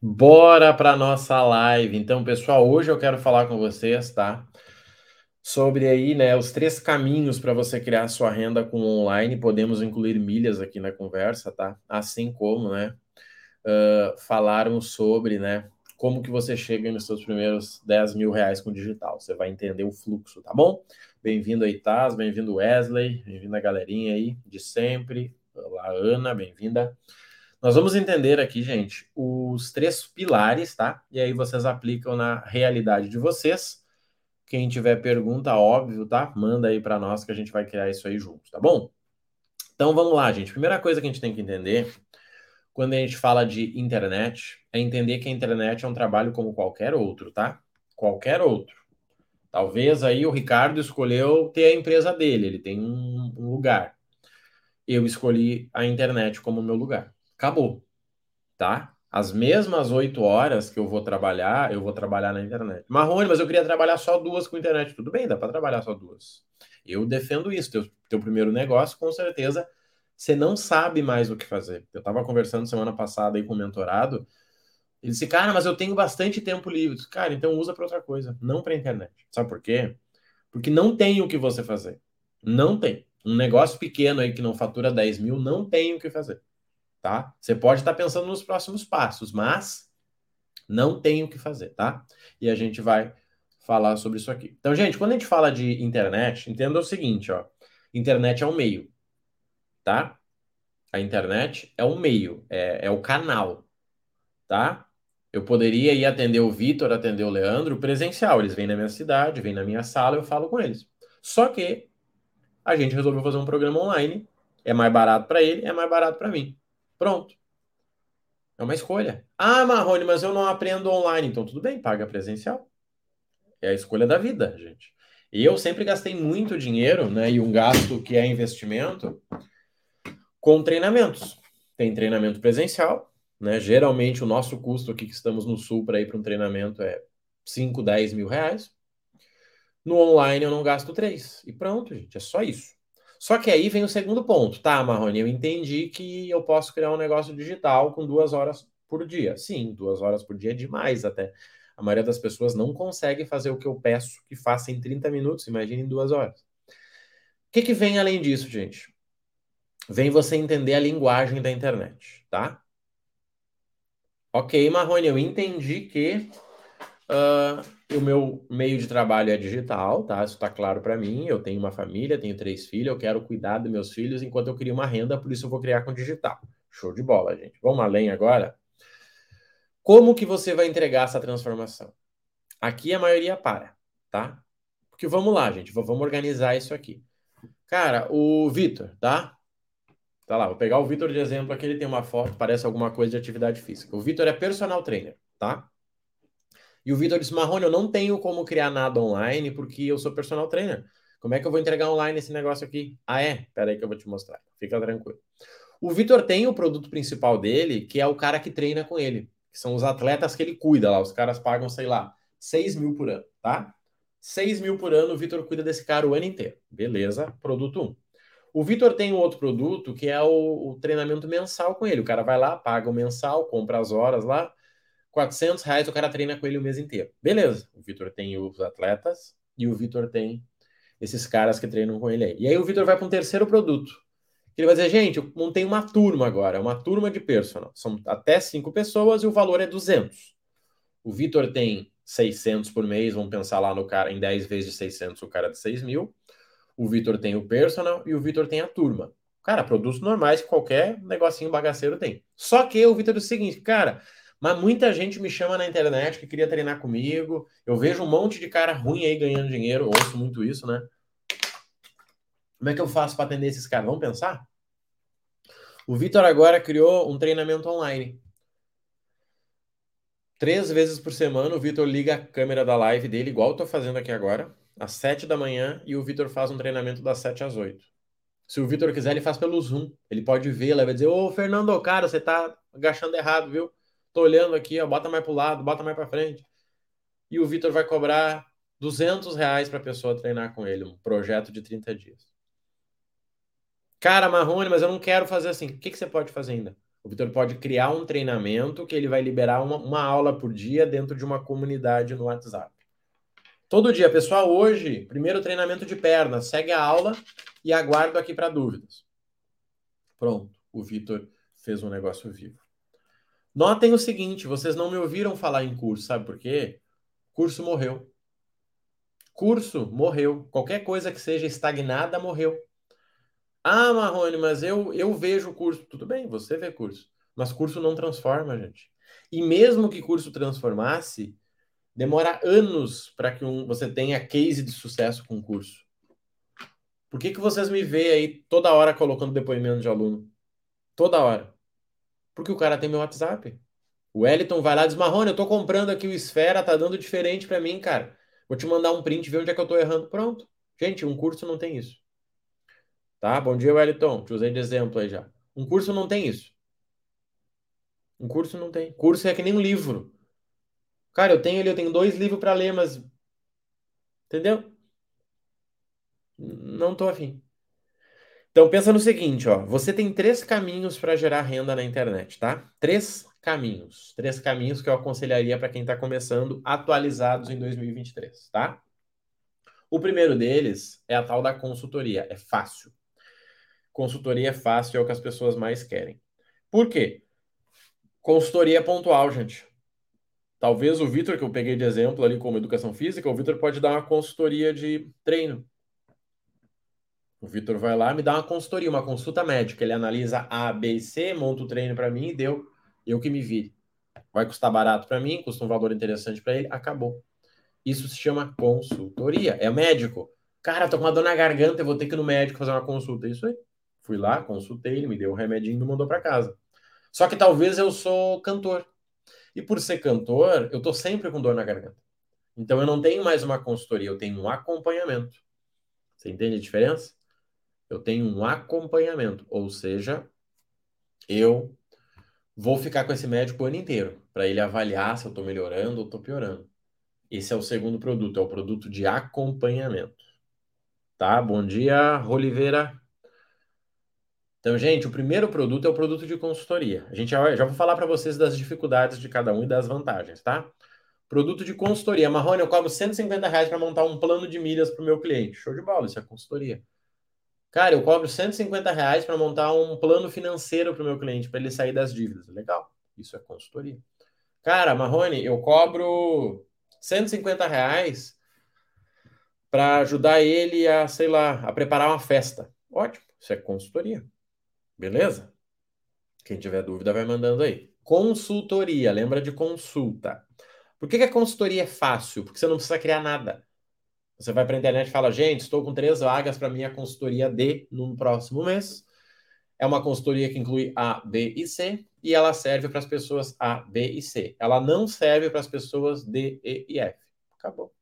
Bora para nossa live. Então, pessoal, hoje eu quero falar com vocês, tá? Sobre aí, né, os três caminhos para você criar sua renda com online. Podemos incluir milhas aqui na conversa, tá? Assim como, né, uh, falarmos sobre, né, como que você chega nos seus primeiros 10 mil reais com digital. Você vai entender o fluxo, tá bom? Bem-vindo aí, Taz, bem-vindo Wesley, bem-vindo a galerinha aí de sempre. Olá, Ana, bem-vinda. Nós vamos entender aqui, gente, os três pilares, tá? E aí vocês aplicam na realidade de vocês. Quem tiver pergunta, óbvio, tá? Manda aí para nós que a gente vai criar isso aí juntos, tá bom? Então vamos lá, gente. Primeira coisa que a gente tem que entender quando a gente fala de internet é entender que a internet é um trabalho como qualquer outro, tá? Qualquer outro. Talvez aí o Ricardo escolheu ter a empresa dele, ele tem um lugar. Eu escolhi a internet como meu lugar acabou, tá? As mesmas oito horas que eu vou trabalhar, eu vou trabalhar na internet. Marrone, mas eu queria trabalhar só duas com internet. Tudo bem, dá para trabalhar só duas. Eu defendo isso. Teu, teu primeiro negócio, com certeza, você não sabe mais o que fazer. Eu estava conversando semana passada aí com o mentorado. Ele disse, cara, mas eu tenho bastante tempo livre. Disse, cara, então usa para outra coisa, não para internet. Sabe por quê? Porque não tem o que você fazer. Não tem. Um negócio pequeno aí que não fatura 10 mil, não tem o que fazer tá? Você pode estar pensando nos próximos passos, mas não tem o que fazer, tá? E a gente vai falar sobre isso aqui. Então, gente, quando a gente fala de internet, entenda o seguinte, ó. Internet é um meio, tá? A internet é um meio, é, é o canal, tá? Eu poderia ir atender o Vitor, atender o Leandro presencial. Eles vêm na minha cidade, vêm na minha sala, eu falo com eles. Só que a gente resolveu fazer um programa online. É mais barato para ele, é mais barato para mim. Pronto. É uma escolha. Ah, Marrone, mas eu não aprendo online. Então, tudo bem, paga presencial. É a escolha da vida, gente. E eu sempre gastei muito dinheiro, né? E um gasto que é investimento com treinamentos. Tem treinamento presencial, né? Geralmente o nosso custo aqui que estamos no sul para ir para um treinamento é 5, 10 mil reais. No online eu não gasto 3. E pronto, gente. É só isso. Só que aí vem o segundo ponto. Tá, Marrone, eu entendi que eu posso criar um negócio digital com duas horas por dia. Sim, duas horas por dia é demais até. A maioria das pessoas não consegue fazer o que eu peço que faça em 30 minutos, imagine em duas horas. O que, que vem além disso, gente? Vem você entender a linguagem da internet, tá? Ok, Marrone, eu entendi que uh, o meu meio de trabalho é digital, tá? Isso está claro para mim. Eu tenho uma família, tenho três filhos, eu quero cuidar dos meus filhos enquanto eu crio uma renda, por isso eu vou criar com digital. Show de bola, gente. Vamos além agora? Como que você vai entregar essa transformação? Aqui a maioria para, tá? Porque vamos lá, gente, vamos organizar isso aqui. Cara, o Vitor, tá? Tá lá, vou pegar o Vitor de exemplo aqui, ele tem uma foto, parece alguma coisa de atividade física. O Vitor é personal trainer, tá? E o Vitor disse: Marrone, eu não tenho como criar nada online porque eu sou personal trainer. Como é que eu vou entregar online esse negócio aqui? Ah, é? Pera aí que eu vou te mostrar. Fica tranquilo. O Vitor tem o produto principal dele, que é o cara que treina com ele. Que são os atletas que ele cuida lá. Os caras pagam, sei lá, 6 mil por ano, tá? 6 mil por ano, o Vitor cuida desse cara o ano inteiro. Beleza, produto 1. O Vitor tem um outro produto que é o, o, treinamento mensal com ele. O cara vai lá, paga o mensal, compra as horas lá, 400 reais o cara treina com ele o mês inteiro. Beleza. O Vitor tem os atletas e o Vitor tem esses caras que treinam com ele aí. E aí o Vitor vai para um terceiro produto. Ele vai dizer, gente, eu montei uma turma agora, uma turma de personal. São até cinco pessoas e o valor é 200. O Vitor tem 600 por mês, vamos pensar lá no cara, em 10 vezes 600, o cara de 6 mil. O Vitor tem o personal e o Vitor tem a turma. Cara, produtos normais que qualquer negocinho bagaceiro tem. Só que o Vitor é o seguinte, cara, mas muita gente me chama na internet que queria treinar comigo. Eu vejo um monte de cara ruim aí ganhando dinheiro. Ouço muito isso, né? Como é que eu faço para atender esses caras? Vamos pensar? O Vitor agora criou um treinamento online. Três vezes por semana, o Vitor liga a câmera da live dele, igual eu tô fazendo aqui agora, às sete da manhã, e o Vitor faz um treinamento das sete às oito. Se o Vitor quiser, ele faz pelo Zoom. Ele pode ver, ele vai dizer, ô Fernando, cara, você tá agachando errado, viu? Tô olhando aqui, ó, bota mais pro lado, bota mais para frente. E o Vitor vai cobrar 200 reais para a pessoa treinar com ele, um projeto de 30 dias. Cara, Marrone, mas eu não quero fazer assim. O que, que você pode fazer ainda? O Vitor pode criar um treinamento que ele vai liberar uma, uma aula por dia dentro de uma comunidade no WhatsApp. Todo dia, pessoal, hoje, primeiro treinamento de perna, segue a aula e aguardo aqui para dúvidas. Pronto, o Vitor fez um negócio vivo. Notem o seguinte, vocês não me ouviram falar em curso, sabe por quê? Curso morreu. Curso morreu. Qualquer coisa que seja estagnada morreu. Ah, Marrone, mas eu, eu vejo curso. Tudo bem, você vê curso. Mas curso não transforma, gente. E mesmo que curso transformasse, demora anos para que um, você tenha case de sucesso com curso. Por que, que vocês me veem aí toda hora colocando depoimento de aluno? Toda hora. Porque o cara tem meu WhatsApp. O Wellington vai lá e diz: Marrone, eu tô comprando aqui o Esfera, tá dando diferente para mim, cara. Vou te mandar um print, ver onde é que eu tô errando. Pronto. Gente, um curso não tem isso. Tá? Bom dia, Wellington. Te usei de exemplo aí já. Um curso não tem isso. Um curso não tem. Curso é que nem um livro. Cara, eu tenho ali, eu tenho dois livros para ler, mas. Entendeu? Não tô afim. Então pensa no seguinte, ó. Você tem três caminhos para gerar renda na internet, tá? Três caminhos. Três caminhos que eu aconselharia para quem está começando, atualizados em 2023, tá? O primeiro deles é a tal da consultoria. É fácil. Consultoria é fácil, é o que as pessoas mais querem. Por quê? Consultoria é pontual, gente. Talvez o Vitor, que eu peguei de exemplo ali como educação física, o Vitor pode dar uma consultoria de treino. O Vitor vai lá, me dá uma consultoria, uma consulta médica. Ele analisa A, B e C, monta o treino para mim e deu. Eu que me vire. Vai custar barato para mim, custa um valor interessante para ele, acabou. Isso se chama consultoria. É médico. Cara, tô com uma dor na garganta, eu vou ter que ir no médico fazer uma consulta. Isso aí. Fui lá, consultei, ele me deu o um remedinho e me mandou para casa. Só que talvez eu sou cantor. E por ser cantor, eu tô sempre com dor na garganta. Então eu não tenho mais uma consultoria, eu tenho um acompanhamento. Você entende a diferença? Eu tenho um acompanhamento, ou seja, eu vou ficar com esse médico o ano inteiro para ele avaliar se eu estou melhorando ou estou piorando. Esse é o segundo produto, é o produto de acompanhamento. Tá? Bom dia, Oliveira. Então, gente, o primeiro produto é o produto de consultoria. A gente já, já vou falar para vocês das dificuldades de cada um e das vantagens, tá? Produto de consultoria. Marrone, eu cobro 150 reais para montar um plano de milhas para o meu cliente. Show de bola, isso é consultoria. Cara, eu cobro 150 reais para montar um plano financeiro para o meu cliente, para ele sair das dívidas. Legal, isso é consultoria. Cara, Marrone, eu cobro 150 reais para ajudar ele a, sei lá, a preparar uma festa. Ótimo, isso é consultoria. Beleza? Quem tiver dúvida vai mandando aí. Consultoria, lembra de consulta. Por que, que a consultoria é fácil? Porque você não precisa criar nada. Você vai para a internet e fala, gente, estou com três vagas para minha consultoria D no próximo mês. É uma consultoria que inclui A, B e C e ela serve para as pessoas A, B e C. Ela não serve para as pessoas D, E e F. Acabou.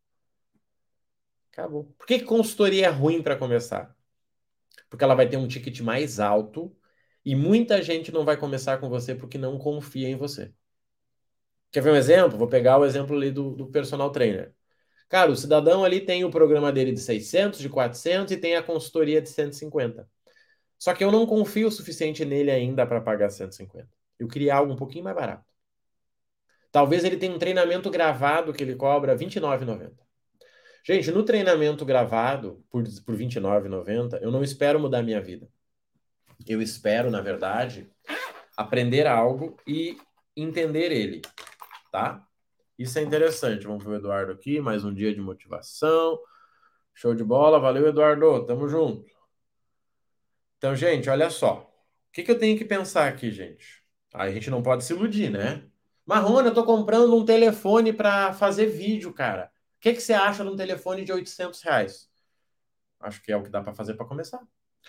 Acabou. Por que consultoria é ruim para começar? Porque ela vai ter um ticket mais alto e muita gente não vai começar com você porque não confia em você. Quer ver um exemplo? Vou pegar o exemplo ali do, do personal trainer. Cara, o cidadão ali tem o programa dele de 600, de 400 e tem a consultoria de 150. Só que eu não confio o suficiente nele ainda para pagar 150. Eu queria algo um pouquinho mais barato. Talvez ele tenha um treinamento gravado que ele cobra R$29,90. Gente, no treinamento gravado por, por R$29,90, eu não espero mudar minha vida eu espero, na verdade, aprender algo e entender ele, tá? Isso é interessante. Vamos ver o Eduardo aqui, mais um dia de motivação. Show de bola, valeu, Eduardo, tamo junto. Então, gente, olha só. O que, que eu tenho que pensar aqui, gente? A gente não pode se iludir, né? Marrone, eu tô comprando um telefone para fazer vídeo, cara. O que, que você acha de um telefone de 800 reais? Acho que é o que dá para fazer para começar.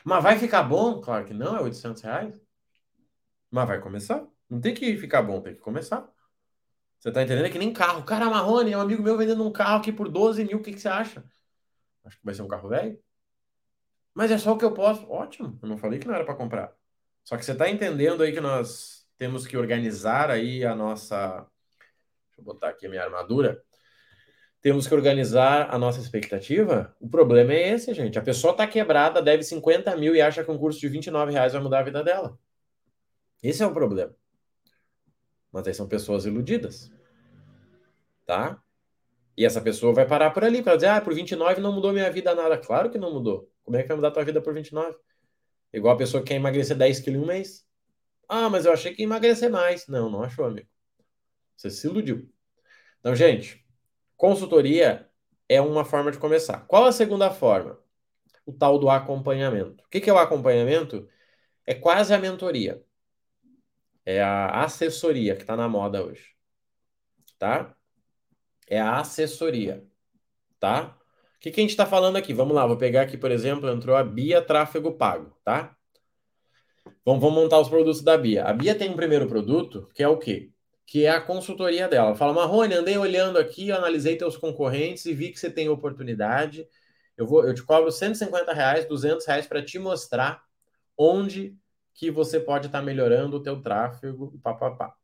Mas vai ficar bom? Claro que não, é 800 reais. Mas vai começar. Não tem que ficar bom, tem que começar. Você tá entendendo? É que nem carro. Cara, Marrone, é um amigo meu vendendo um carro aqui por 12 mil. O que, que você acha? Acho que vai ser um carro velho. Mas é só o que eu posso. Ótimo. Eu não falei que não era para comprar. Só que você tá entendendo aí que nós temos que organizar aí a nossa. Deixa eu botar aqui a minha armadura temos que organizar a nossa expectativa. O problema é esse, gente. A pessoa está quebrada, deve 50 mil e acha que um curso de 29 reais vai mudar a vida dela. Esse é o problema. Mas aí são pessoas iludidas. Tá? E essa pessoa vai parar por ali para dizer: ah, por 29 não mudou minha vida nada. Claro que não mudou. Como é que vai mudar tua vida por 29? Igual a pessoa que quer emagrecer 10 quilos em um mês. Ah, mas eu achei que ia emagrecer mais. Não, não achou, amigo. Você se iludiu. Então, gente, consultoria é uma forma de começar. Qual a segunda forma? O tal do acompanhamento. O que é o acompanhamento? É quase a mentoria. É a assessoria que está na moda hoje. Tá? É a assessoria. Tá? O que, que a gente está falando aqui? Vamos lá, vou pegar aqui, por exemplo, entrou a Bia Tráfego Pago, tá? Vamos, vamos montar os produtos da Bia. A Bia tem um primeiro produto, que é o quê? Que é a consultoria dela. Fala, Marrone, andei olhando aqui, analisei teus concorrentes e vi que você tem oportunidade. Eu, vou, eu te cobro 150 reais, 200 reais para te mostrar onde que você pode estar tá melhorando o teu tráfego, papapá.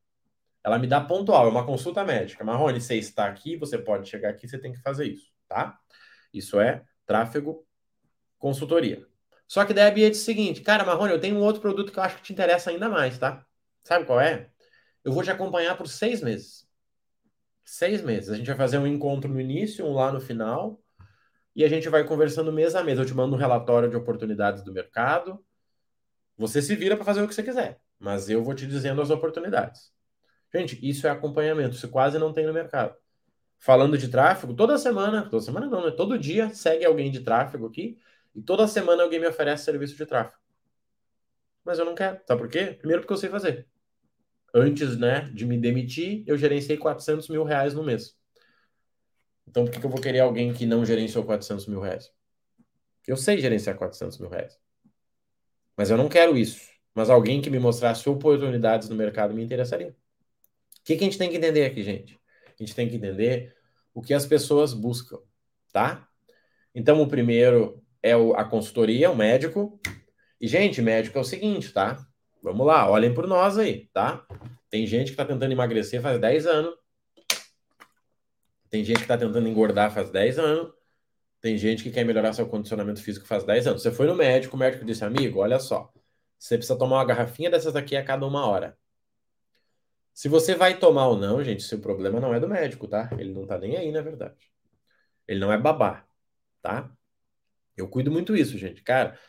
Ela me dá pontual, é uma consulta médica. Marrone, você está aqui, você pode chegar aqui, você tem que fazer isso, tá? Isso é tráfego consultoria. Só que daí a Bia disse o seguinte, cara, Marrone, eu tenho um outro produto que eu acho que te interessa ainda mais, tá? Sabe qual é? Eu vou te acompanhar por seis meses. Seis meses. A gente vai fazer um encontro no início, um lá no final, e a gente vai conversando mês a mês. Eu te mando um relatório de oportunidades do mercado, você se vira para fazer o que você quiser, mas eu vou te dizendo as oportunidades. Gente, isso é acompanhamento, isso quase não tem no mercado. Falando de tráfego, toda semana, toda semana não, né? Todo dia segue alguém de tráfego aqui e toda semana alguém me oferece serviço de tráfego. Mas eu não quero. Sabe por quê? Primeiro porque eu sei fazer. Antes, né, de me demitir, eu gerenciei 400 mil reais no mês. Então, por que, que eu vou querer alguém que não gerenciou 400 mil reais? Eu sei gerenciar 400 mil reais. Mas eu não quero isso. Mas alguém que me mostrasse oportunidades no mercado me interessaria. O que, que a gente tem que entender aqui, gente? A gente tem que entender o que as pessoas buscam, tá? Então, o primeiro é o, a consultoria, o médico. E, gente, médico é o seguinte, tá? Vamos lá, olhem por nós aí, tá? Tem gente que está tentando emagrecer faz 10 anos. Tem gente que está tentando engordar faz 10 anos. Tem gente que quer melhorar seu condicionamento físico faz 10 anos. Você foi no médico, o médico disse, amigo, olha só, você precisa tomar uma garrafinha dessas aqui a cada uma hora. Se você vai tomar ou não, gente, seu problema não é do médico, tá? Ele não tá nem aí, na verdade. Ele não é babá, tá? Eu cuido muito isso, gente. Cara,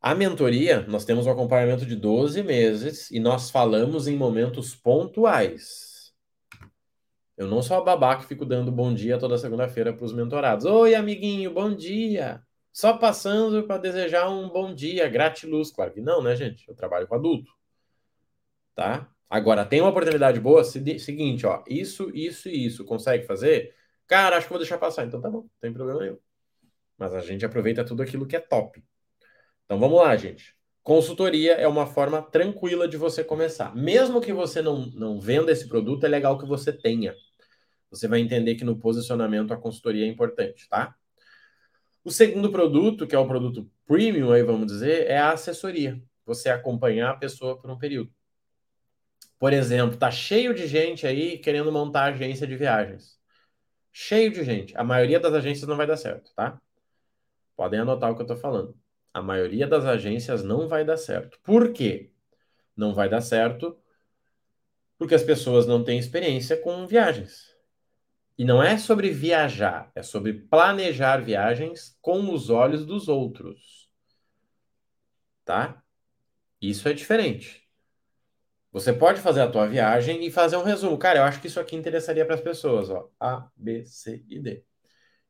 a mentoria, nós temos um acompanhamento de 12 meses e nós falamos em momentos pontuais. Eu não sou a babá que fico dando bom dia toda segunda-feira para os mentorados. Oi, amiguinho, bom dia. Só passando para desejar um bom dia, gratiluz. Claro que não, né, gente? Eu trabalho com adulto. Tá? Agora, tem uma oportunidade boa? Seguinte, ó. Isso, isso e isso. Consegue fazer? Cara, acho que vou deixar passar. Então tá bom, não tem problema nenhum. Mas a gente aproveita tudo aquilo que é top. Então vamos lá, gente. Consultoria é uma forma tranquila de você começar. Mesmo que você não, não venda esse produto, é legal que você tenha. Você vai entender que no posicionamento a consultoria é importante, tá? O segundo produto, que é o produto premium, aí vamos dizer, é a assessoria. Você acompanhar a pessoa por um período. Por exemplo, tá cheio de gente aí querendo montar agência de viagens. Cheio de gente. A maioria das agências não vai dar certo, tá? Podem anotar o que eu tô falando a maioria das agências não vai dar certo. Por quê? Não vai dar certo porque as pessoas não têm experiência com viagens. E não é sobre viajar, é sobre planejar viagens com os olhos dos outros. Tá? Isso é diferente. Você pode fazer a tua viagem e fazer um resumo. Cara, eu acho que isso aqui interessaria para as pessoas, ó. A, B, C e D.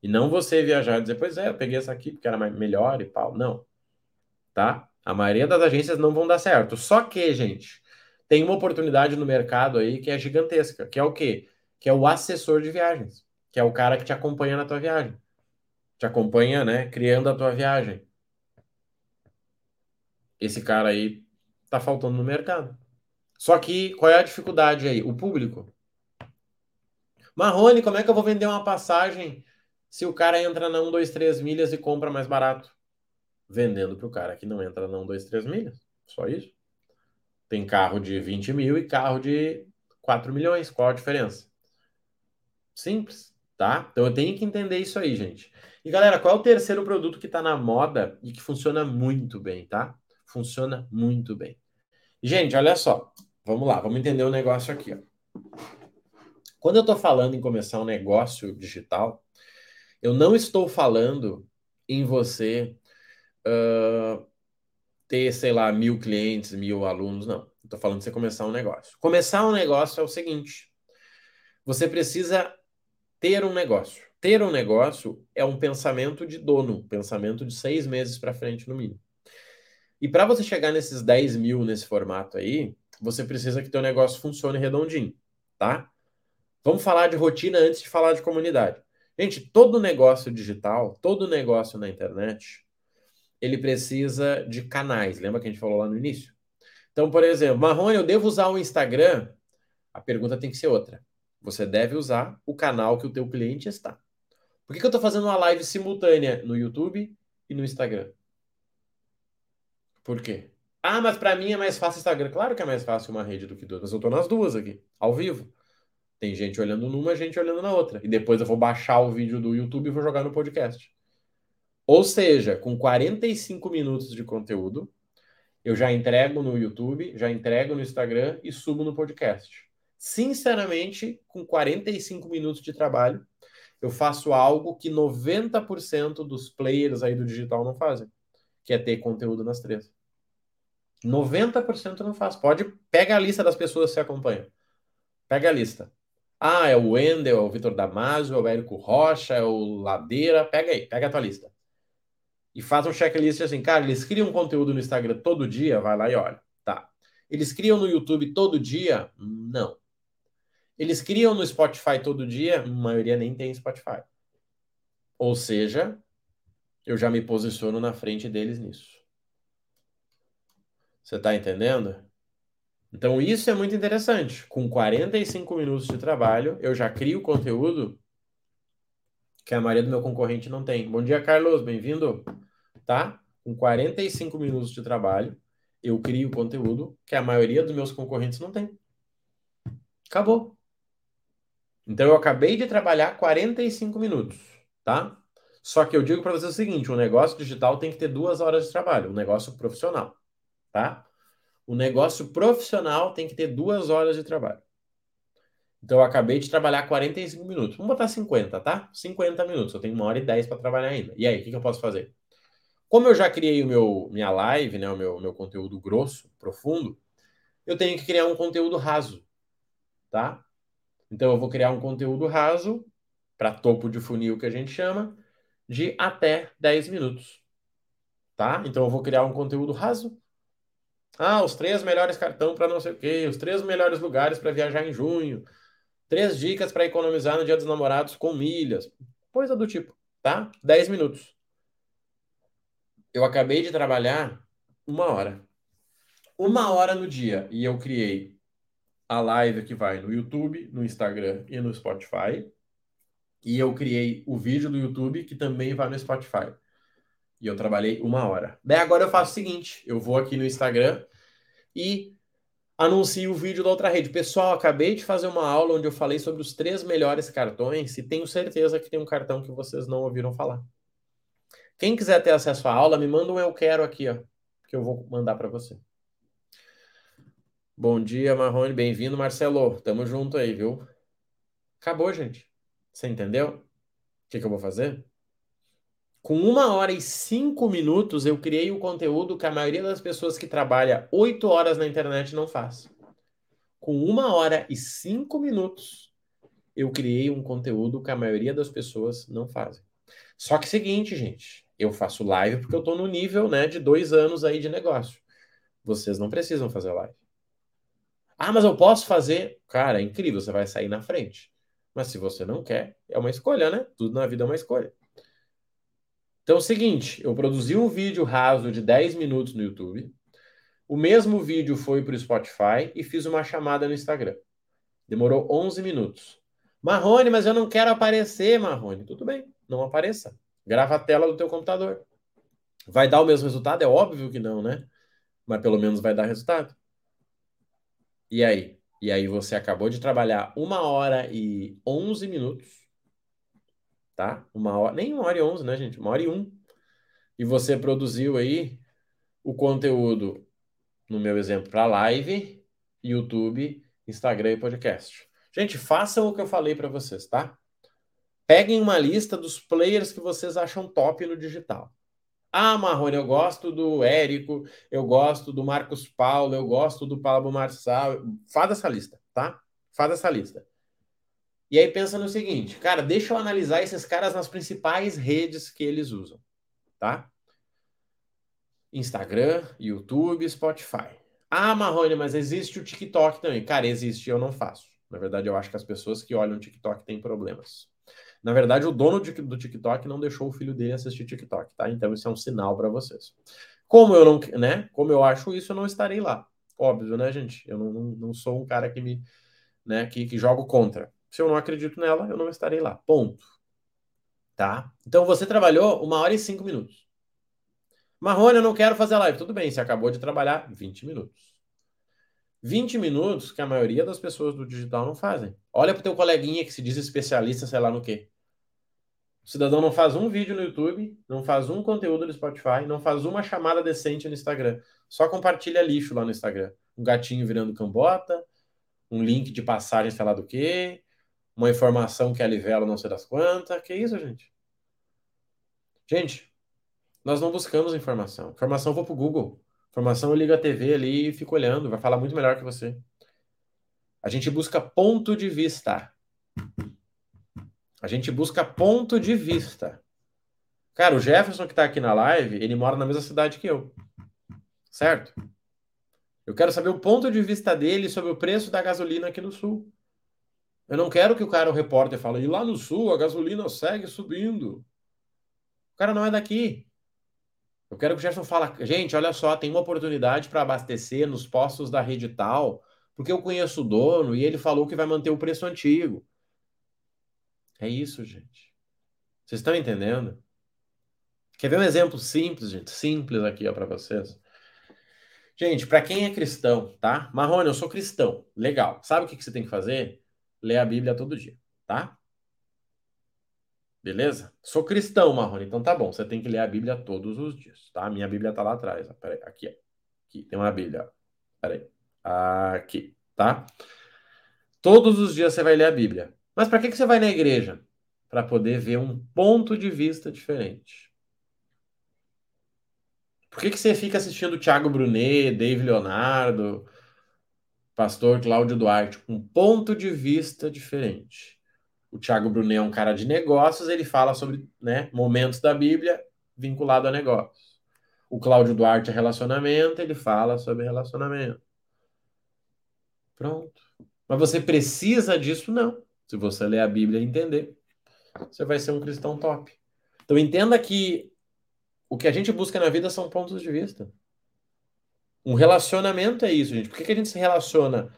E não você viajar e dizer, pois é, eu peguei essa aqui porque era melhor e tal. Não tá? A maioria das agências não vão dar certo. Só que, gente, tem uma oportunidade no mercado aí que é gigantesca, que é o quê? Que é o assessor de viagens, que é o cara que te acompanha na tua viagem. Te acompanha, né, criando a tua viagem. Esse cara aí tá faltando no mercado. Só que qual é a dificuldade aí? O público. Marrone, como é que eu vou vender uma passagem se o cara entra na 1, 2, 3 milhas e compra mais barato? vendendo para o cara que não entra não 2, 3 milhas. Só isso. Tem carro de 20 mil e carro de 4 milhões. Qual a diferença? Simples, tá? Então eu tenho que entender isso aí, gente. E galera, qual é o terceiro produto que está na moda e que funciona muito bem, tá? Funciona muito bem. Gente, olha só. Vamos lá, vamos entender o negócio aqui. Ó. Quando eu estou falando em começar um negócio digital, eu não estou falando em você uh, ter, sei lá, mil clientes, mil alunos, não. Estou falando de você começar um negócio. Começar um negócio é o seguinte: você precisa ter um negócio. Ter um negócio é um pensamento de dono, pensamento de seis meses para frente no mínimo. E para você chegar nesses 10 mil nesse formato aí, você precisa que teu negócio funcione redondinho, tá? Vamos falar de rotina antes de falar de comunidade. Gente, todo negócio digital, todo negócio na internet, ele precisa de canais. Lembra que a gente falou lá no início? Então, por exemplo, Marrone, eu devo usar o Instagram? A pergunta tem que ser outra. Você deve usar o canal que o teu cliente está. Por que, que eu estou fazendo uma live simultânea no YouTube e no Instagram? Por quê? Ah, mas para mim é mais fácil Instagram. Claro que é mais fácil uma rede do que duas, mas eu estou nas duas aqui, ao vivo. Tem gente olhando numa, gente olhando na outra. E depois eu vou baixar o vídeo do YouTube e vou jogar no podcast. Ou seja, com 45 minutos de conteúdo, eu já entrego no YouTube, já entrego no Instagram e subo no podcast. Sinceramente, com 45 minutos de trabalho, eu faço algo que 90% dos players aí do digital não fazem, que é ter conteúdo nas três. 90% não faz. Pode, pega a lista das pessoas que você acompanha. Pega a lista. Ah, é o Wendel, é o Vitor Damasio, é o Érico Rocha, é o Ladeira. Pega aí, pega a tua lista. E faz um checklist assim, cara, eles criam conteúdo no Instagram todo dia, vai lá e olha. Tá. Eles criam no YouTube todo dia? Não. Eles criam no Spotify todo dia? A maioria nem tem Spotify. Ou seja, eu já me posiciono na frente deles nisso. Você está entendendo? Então, isso é muito interessante. Com 45 minutos de trabalho, eu já crio conteúdo que a maioria do meu concorrente não tem. Bom dia, Carlos, bem-vindo. Tá? Com 45 minutos de trabalho, eu crio conteúdo que a maioria dos meus concorrentes não tem. Acabou. Então eu acabei de trabalhar 45 minutos, tá? Só que eu digo para você o seguinte: o um negócio digital tem que ter duas horas de trabalho, um negócio profissional, tá? O negócio profissional tem que ter duas horas de trabalho. Então eu acabei de trabalhar 45 minutos. Vamos botar 50, tá? 50 minutos. Eu tenho uma hora e 10 para trabalhar ainda. E aí, o que, que, eu posso fazer? Como eu já criei o meu minha live, né, o meu, meu conteúdo grosso, profundo, eu tenho que criar um conteúdo raso, tá? Então, eu vou criar um conteúdo raso, para topo de funil que a gente chama, de até 10 minutos. Tá? Então, eu vou criar um conteúdo raso. Ah, os três melhores cartão para não sei o quê, os três melhores lugares para viajar em junho, três dicas para economizar no Dia dos Namorados com milhas, coisa do tipo, tá? 10 minutos. Eu acabei de trabalhar uma hora. Uma hora no dia e eu criei a live que vai no YouTube, no Instagram e no Spotify. E eu criei o vídeo do YouTube que também vai no Spotify. E eu trabalhei uma hora. Daí agora eu faço o seguinte: eu vou aqui no Instagram e anuncio o vídeo da outra rede. Pessoal, acabei de fazer uma aula onde eu falei sobre os três melhores cartões e tenho certeza que tem um cartão que vocês não ouviram falar. Quem quiser ter acesso à aula, me manda um eu quero aqui, ó, que eu vou mandar para você. Bom dia, Marrone. Bem-vindo, Marcelo. Tamo junto aí, viu? Acabou, gente. Você entendeu? O que, que eu vou fazer? Com uma hora e cinco minutos, eu criei o conteúdo que a maioria das pessoas que trabalha oito horas na internet não faz. Com uma hora e cinco minutos, eu criei um conteúdo que a maioria das pessoas não fazem. Só que seguinte, gente, eu faço live porque eu estou no nível né, de dois anos aí de negócio. Vocês não precisam fazer live. Ah, mas eu posso fazer. Cara, é incrível, você vai sair na frente. Mas se você não quer, é uma escolha, né? Tudo na vida é uma escolha. Então é o seguinte, eu produzi um vídeo raso de 10 minutos no YouTube. O mesmo vídeo foi para o Spotify e fiz uma chamada no Instagram. Demorou 11 minutos. Marrone, mas eu não quero aparecer, Marrone. Tudo bem, não apareça. Grava a tela do teu computador. Vai dar o mesmo resultado? É óbvio que não, né? Mas pelo menos vai dar resultado. E aí? E aí você acabou de trabalhar uma hora e onze minutos, tá? Uma hora, nem uma hora e onze, né, gente? Uma hora e um. E você produziu aí o conteúdo no meu exemplo, para live, YouTube, Instagram e podcast. Gente, façam o que eu falei para vocês, tá? Peguem uma lista dos players que vocês acham top no digital. Ah, Marrone, eu gosto do Érico, eu gosto do Marcos Paulo, eu gosto do Pablo Marçal. Faz essa lista, tá? Faz essa lista. E aí pensa no seguinte, cara, deixa eu analisar esses caras nas principais redes que eles usam, tá? Instagram, YouTube, Spotify. Ah, Marrone, mas existe o TikTok também. Cara, existe, eu não faço. Na verdade, eu acho que as pessoas que olham o TikTok têm problemas. Na verdade, o dono do TikTok não deixou o filho dele assistir TikTok, tá? Então isso é um sinal para vocês. Como eu não, né? Como eu acho isso, eu não estarei lá. Óbvio, né, gente? Eu não, não, sou um cara que me, né, que, que jogo contra. Se eu não acredito nela, eu não estarei lá. Ponto. Tá? Então você trabalhou uma hora e cinco minutos. Marrone, eu não quero fazer live. Tudo bem, você acabou de trabalhar 20 minutos. 20 minutos que a maioria das pessoas do digital não fazem. Olha para o teu coleguinha que se diz especialista, sei lá no quê. O cidadão não faz um vídeo no YouTube, não faz um conteúdo no Spotify, não faz uma chamada decente no Instagram. Só compartilha lixo lá no Instagram. Um gatinho virando cambota, um link de passagem, sei lá do quê, uma informação que é livela não sei das quantas. Que isso, gente? Gente, nós não buscamos informação. Informação eu vou pro Google. Informação eu ligo a TV ali e fico olhando, vai falar muito melhor que você. A gente busca ponto de vista. A gente busca ponto de vista. Cara, o Jefferson que está aqui na live, ele mora na mesma cidade que eu. Certo? Eu quero saber o ponto de vista dele sobre o preço da gasolina aqui no sul. Eu não quero que o cara, o repórter, fale, e lá no sul a gasolina segue subindo. O cara não é daqui. Eu quero que o Jefferson fale, gente, olha só, tem uma oportunidade para abastecer nos postos da rede tal, porque eu conheço o dono e ele falou que vai manter o preço antigo. É isso, gente. Vocês estão entendendo? Quer ver um exemplo simples, gente? Simples aqui, ó, para vocês. Gente, para quem é cristão, tá? Marrone, eu sou cristão. Legal. Sabe o que, que você tem que fazer? Ler a Bíblia todo dia, tá? Beleza? Sou cristão, Marrone. Então tá bom. Você tem que ler a Bíblia todos os dias, tá? Minha Bíblia tá lá atrás. Ó. Peraí, aqui, ó. Aqui, tem uma Bíblia. Peraí. Aqui, tá? Todos os dias você vai ler a Bíblia. Mas para que, que você vai na igreja? Para poder ver um ponto de vista diferente. Por que, que você fica assistindo Thiago Brunet, Dave Leonardo, pastor Cláudio Duarte? Um ponto de vista diferente. O Thiago Brunet é um cara de negócios, ele fala sobre né, momentos da Bíblia vinculado a negócios. O Cláudio Duarte é relacionamento, ele fala sobre relacionamento. Pronto. Mas você precisa disso? Não. Se você ler a Bíblia e entender, você vai ser um cristão top. Então entenda que o que a gente busca na vida são pontos de vista. Um relacionamento é isso, gente. Por que, que a gente se relaciona?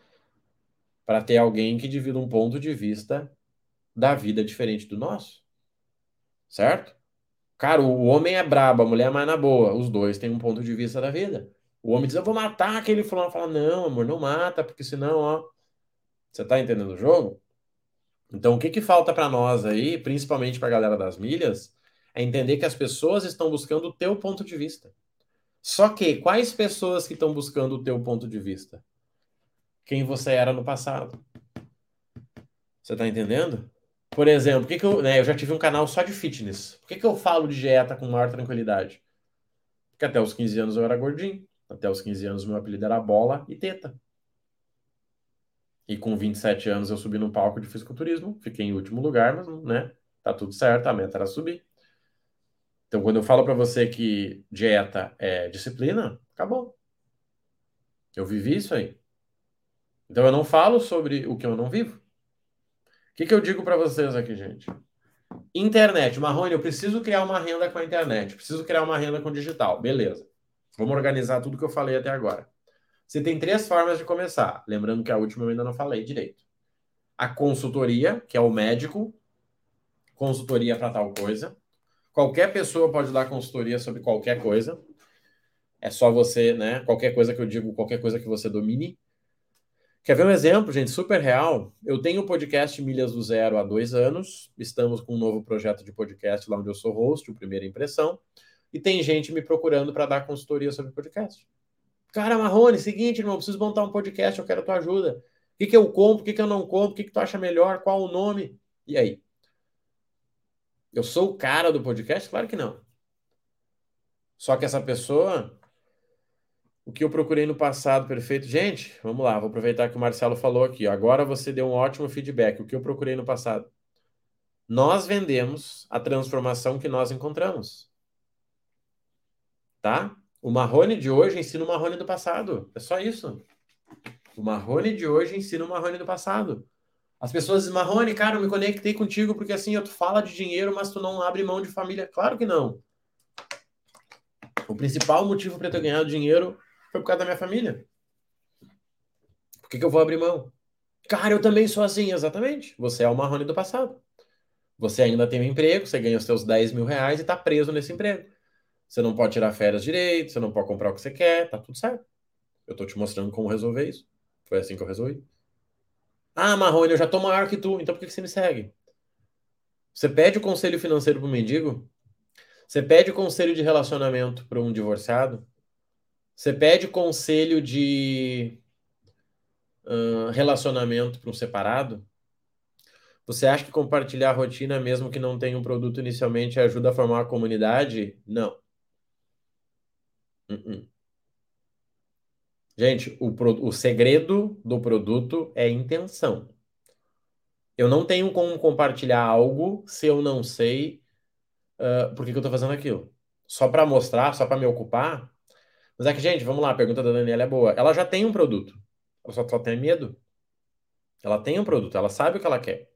Para ter alguém que divida um ponto de vista da vida diferente do nosso. Certo? Cara, o homem é brabo, a mulher é mais na boa. Os dois têm um ponto de vista da vida. O homem diz, eu vou matar aquele fulano. Fala, não, amor, não mata, porque senão, ó. Você tá entendendo o jogo? Então, o que, que falta para nós aí, principalmente para a galera das milhas, é entender que as pessoas estão buscando o teu ponto de vista. Só que, quais pessoas que estão buscando o teu ponto de vista? Quem você era no passado. Você está entendendo? Por exemplo, que que eu, né, eu já tive um canal só de fitness. Por que, que eu falo de dieta com maior tranquilidade? Porque até os 15 anos eu era gordinho. Até os 15 anos meu apelido era bola e teta. E com 27 anos eu subi no palco de fisiculturismo, fiquei em último lugar, mas né, tá tudo certo, a meta era subir. Então, quando eu falo para você que dieta é disciplina, acabou. Eu vivi isso aí. Então, eu não falo sobre o que eu não vivo. O que, que eu digo para vocês aqui, gente? Internet. Marrone, eu preciso criar uma renda com a internet. Preciso criar uma renda com digital. Beleza. Vamos organizar tudo que eu falei até agora. Você tem três formas de começar. Lembrando que a última eu ainda não falei direito. A consultoria, que é o médico, consultoria para tal coisa. Qualquer pessoa pode dar consultoria sobre qualquer coisa. É só você, né? Qualquer coisa que eu digo, qualquer coisa que você domine. Quer ver um exemplo, gente, super real? Eu tenho o podcast Milhas do Zero há dois anos. Estamos com um novo projeto de podcast lá onde eu sou host, o Primeira Impressão. E tem gente me procurando para dar consultoria sobre podcast. Cara, Marrone, seguinte, irmão, preciso montar um podcast, eu quero tua ajuda. O que, que eu compro, o que, que eu não compro, o que, que tu acha melhor, qual o nome? E aí? Eu sou o cara do podcast? Claro que não. Só que essa pessoa, o que eu procurei no passado, perfeito. Gente, vamos lá, vou aproveitar que o Marcelo falou aqui. Agora você deu um ótimo feedback. O que eu procurei no passado? Nós vendemos a transformação que nós encontramos. Tá? O Marrone de hoje ensina o Marrone do passado. É só isso. O Marrone de hoje ensina o Marrone do passado. As pessoas dizem, Marrone, cara, eu me conectei contigo porque assim, tu fala de dinheiro, mas tu não abre mão de família. Claro que não. O principal motivo para eu ter ganhado dinheiro foi por causa da minha família. Por que, que eu vou abrir mão? Cara, eu também sou assim, exatamente. Você é o Marrone do passado. Você ainda tem um emprego, você ganha os seus 10 mil reais e está preso nesse emprego. Você não pode tirar férias direito, você não pode comprar o que você quer, tá tudo certo. Eu estou te mostrando como resolver isso. Foi assim que eu resolvi. Ah, Marrone, eu já tô maior que tu, então por que você me segue? Você pede o conselho financeiro para o mendigo? Você pede conselho de relacionamento para um divorciado? Você pede conselho de uh, relacionamento para um separado? Você acha que compartilhar a rotina, mesmo que não tenha um produto inicialmente, ajuda a formar uma comunidade? Não. Uh. Gente, o, o segredo do produto é intenção. Eu não tenho como compartilhar algo se eu não sei uh, por que, que eu estou fazendo aquilo. Só para mostrar, só para me ocupar. Mas é que, gente, vamos lá, a pergunta da Daniela é boa. Ela já tem um produto. Ela só, só tem medo. Ela tem um produto, ela sabe o que ela quer.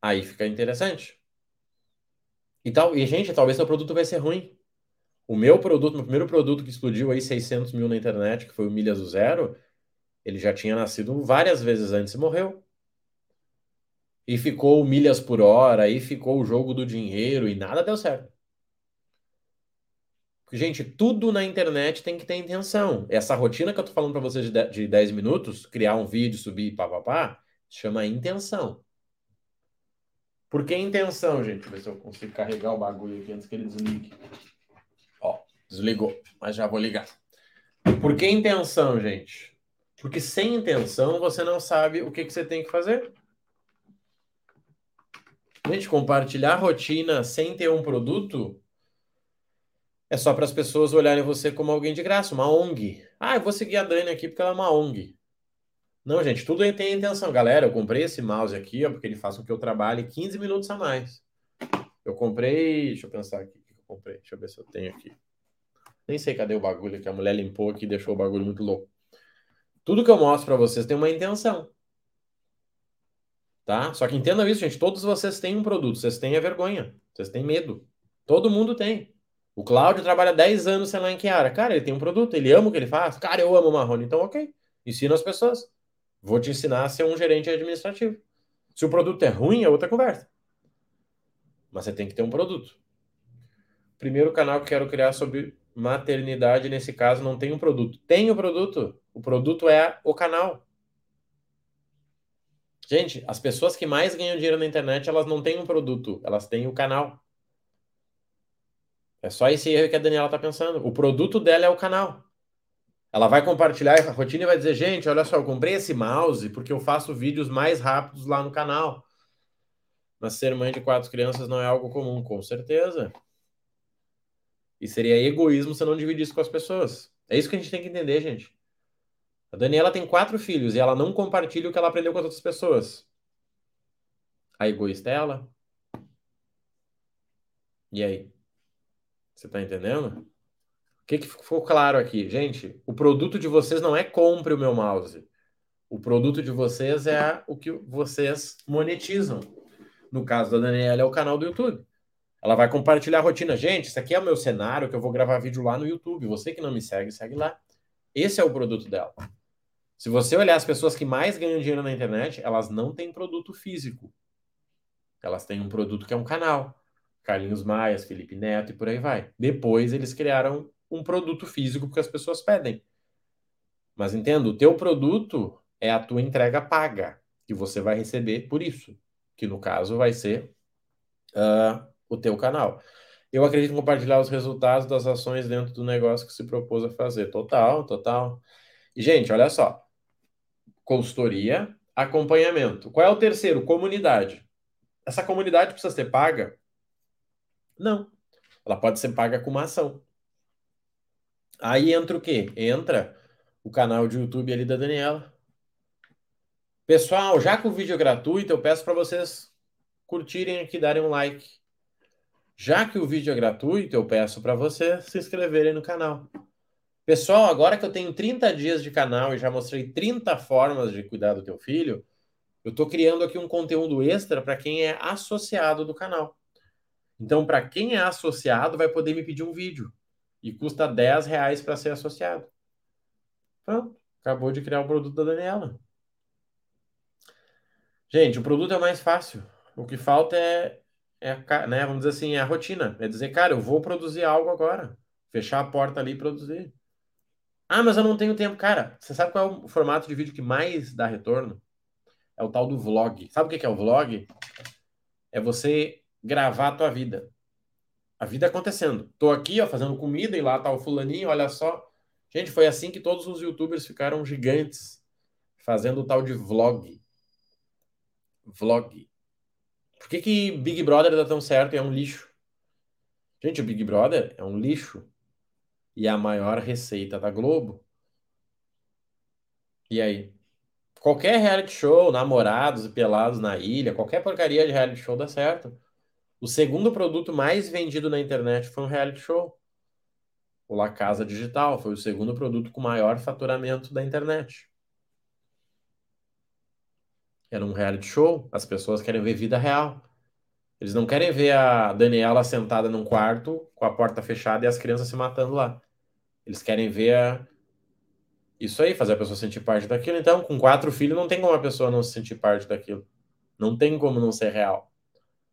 Aí fica interessante. E, tal, e gente, talvez seu produto vai ser ruim. O meu produto, meu primeiro produto que explodiu aí 600 mil na internet, que foi o Milhas do Zero, ele já tinha nascido várias vezes antes e morreu. E ficou milhas por hora, aí ficou o jogo do dinheiro e nada deu certo. Gente, tudo na internet tem que ter intenção. Essa rotina que eu tô falando para vocês de 10 minutos, criar um vídeo, subir, papapá, chama intenção. Por que intenção, gente? Deixa eu ver se eu consigo carregar o bagulho aqui antes que ele desligue. Desligou, mas já vou ligar. Por que intenção, gente? Porque sem intenção você não sabe o que, que você tem que fazer. Gente, compartilhar rotina sem ter um produto é só para as pessoas olharem você como alguém de graça, uma ONG. Ah, eu vou seguir a Dani aqui porque ela é uma ONG. Não, gente, tudo tem intenção. Galera, eu comprei esse mouse aqui, ó, porque ele faz com que eu trabalhe 15 minutos a mais. Eu comprei. Deixa eu pensar aqui o que eu comprei. Deixa eu ver se eu tenho aqui. Nem sei cadê o bagulho que a mulher limpou aqui e deixou o bagulho muito louco. Tudo que eu mostro para vocês tem uma intenção. Tá? Só que entendam isso, gente. Todos vocês têm um produto. Vocês têm a vergonha. Vocês têm medo. Todo mundo tem. O Cláudio trabalha 10 anos sei lá em Kiara. Cara, ele tem um produto, ele ama o que ele faz. Cara, eu amo o Marrone. Então, ok. Ensina as pessoas. Vou te ensinar a ser um gerente administrativo. Se o produto é ruim, é outra conversa. Mas você tem que ter um produto. Primeiro canal que quero criar sobre maternidade, nesse caso, não tem um produto. Tem o um produto. O produto é o canal. Gente, as pessoas que mais ganham dinheiro na internet, elas não têm um produto, elas têm o canal. É só esse erro que a Daniela está pensando. O produto dela é o canal. Ela vai compartilhar a rotina e vai dizer: gente, olha só, eu comprei esse mouse porque eu faço vídeos mais rápidos lá no canal. Mas ser mãe de quatro crianças não é algo comum, com certeza. E seria egoísmo se não dividisse com as pessoas. É isso que a gente tem que entender, gente. A Daniela tem quatro filhos e ela não compartilha o que ela aprendeu com as outras pessoas. A egoísta é ela. E aí? Você tá entendendo? O que, que ficou claro aqui? Gente, o produto de vocês não é compre o meu mouse. O produto de vocês é o que vocês monetizam. No caso da Daniela, é o canal do YouTube. Ela vai compartilhar a rotina. Gente, isso aqui é o meu cenário que eu vou gravar vídeo lá no YouTube. Você que não me segue, segue lá. Esse é o produto dela. Se você olhar as pessoas que mais ganham dinheiro na internet, elas não têm produto físico. Elas têm um produto que é um canal. Carlinhos Maias, Felipe Neto e por aí vai. Depois eles criaram um produto físico porque as pessoas pedem. Mas entendo, o teu produto é a tua entrega paga, que você vai receber por isso, que no caso vai ser uh, o teu canal. Eu acredito em compartilhar os resultados das ações dentro do negócio que se propôs a fazer. Total, total. E, gente, olha só. Consultoria, acompanhamento. Qual é o terceiro? Comunidade. Essa comunidade precisa ser paga? Não. Ela pode ser paga com uma ação. Aí entra o quê? Entra o canal de YouTube ali da Daniela. Pessoal, já que o vídeo gratuito, eu peço para vocês curtirem aqui, darem um like. Já que o vídeo é gratuito, eu peço para vocês se inscreverem no canal. Pessoal, agora que eu tenho 30 dias de canal e já mostrei 30 formas de cuidar do teu filho, eu estou criando aqui um conteúdo extra para quem é associado do canal. Então, para quem é associado, vai poder me pedir um vídeo. E custa 10 reais para ser associado. Pronto, acabou de criar o produto da Daniela. Gente, o produto é mais fácil. O que falta é, é né, vamos dizer assim, é a rotina. É dizer, cara, eu vou produzir algo agora. Fechar a porta ali e produzir. Ah, mas eu não tenho tempo. Cara, você sabe qual é o formato de vídeo que mais dá retorno? É o tal do vlog. Sabe o que é o vlog? É você gravar a tua vida. A vida acontecendo. Tô aqui, ó, fazendo comida e lá tá o fulaninho, olha só. Gente, foi assim que todos os youtubers ficaram gigantes, fazendo o tal de vlog. Vlog. Por que, que Big Brother dá tão certo e é um lixo? Gente, o Big Brother é um lixo. E é a maior receita da Globo. E aí? Qualquer reality show, namorados e pelados na ilha, qualquer porcaria de reality show dá certo. O segundo produto mais vendido na internet foi um reality show. O La Casa Digital foi o segundo produto com maior faturamento da internet. Era um reality show, as pessoas querem ver vida real. Eles não querem ver a Daniela sentada num quarto com a porta fechada e as crianças se matando lá. Eles querem ver a... isso aí, fazer a pessoa sentir parte daquilo. Então, com quatro filhos, não tem como a pessoa não se sentir parte daquilo. Não tem como não ser real.